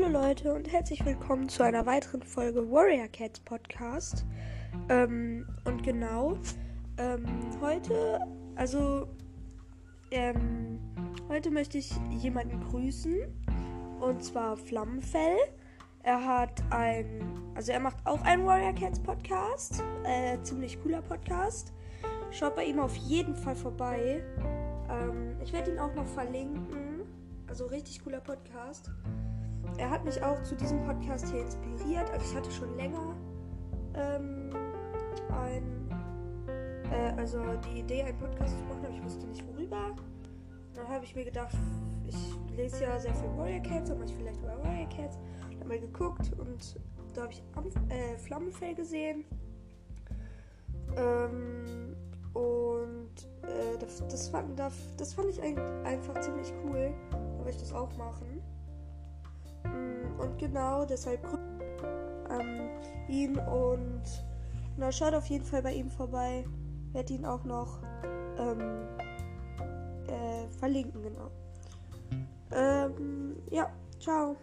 Hallo Leute und herzlich willkommen zu einer weiteren Folge Warrior Cats Podcast. Ähm, und genau, ähm, heute, also, ähm, heute möchte ich jemanden grüßen. Und zwar Flammenfell. Er hat ein, also er macht auch einen Warrior Cats Podcast. Äh, ziemlich cooler Podcast. Schaut bei ihm auf jeden Fall vorbei. Ähm, ich werde ihn auch noch verlinken. Also richtig cooler Podcast er hat mich auch zu diesem Podcast hier inspiriert. Also ich hatte schon länger ähm, ein, äh, also die Idee, einen Podcast zu machen, aber ich wusste nicht worüber. Dann habe ich mir gedacht, ich lese ja sehr viel Warrior Cats, dann mache ich vielleicht über Warrior Cats. Dann mal geguckt und da habe ich äh, Flammenfell gesehen. Ähm, und äh, das, das, fand, das fand ich einfach ziemlich cool. Da wollte ich das auch machen. Und genau deshalb ähm, ihn und na, schaut auf jeden Fall bei ihm vorbei. Werde ihn auch noch ähm, äh, verlinken, genau. Ähm, ja, ciao.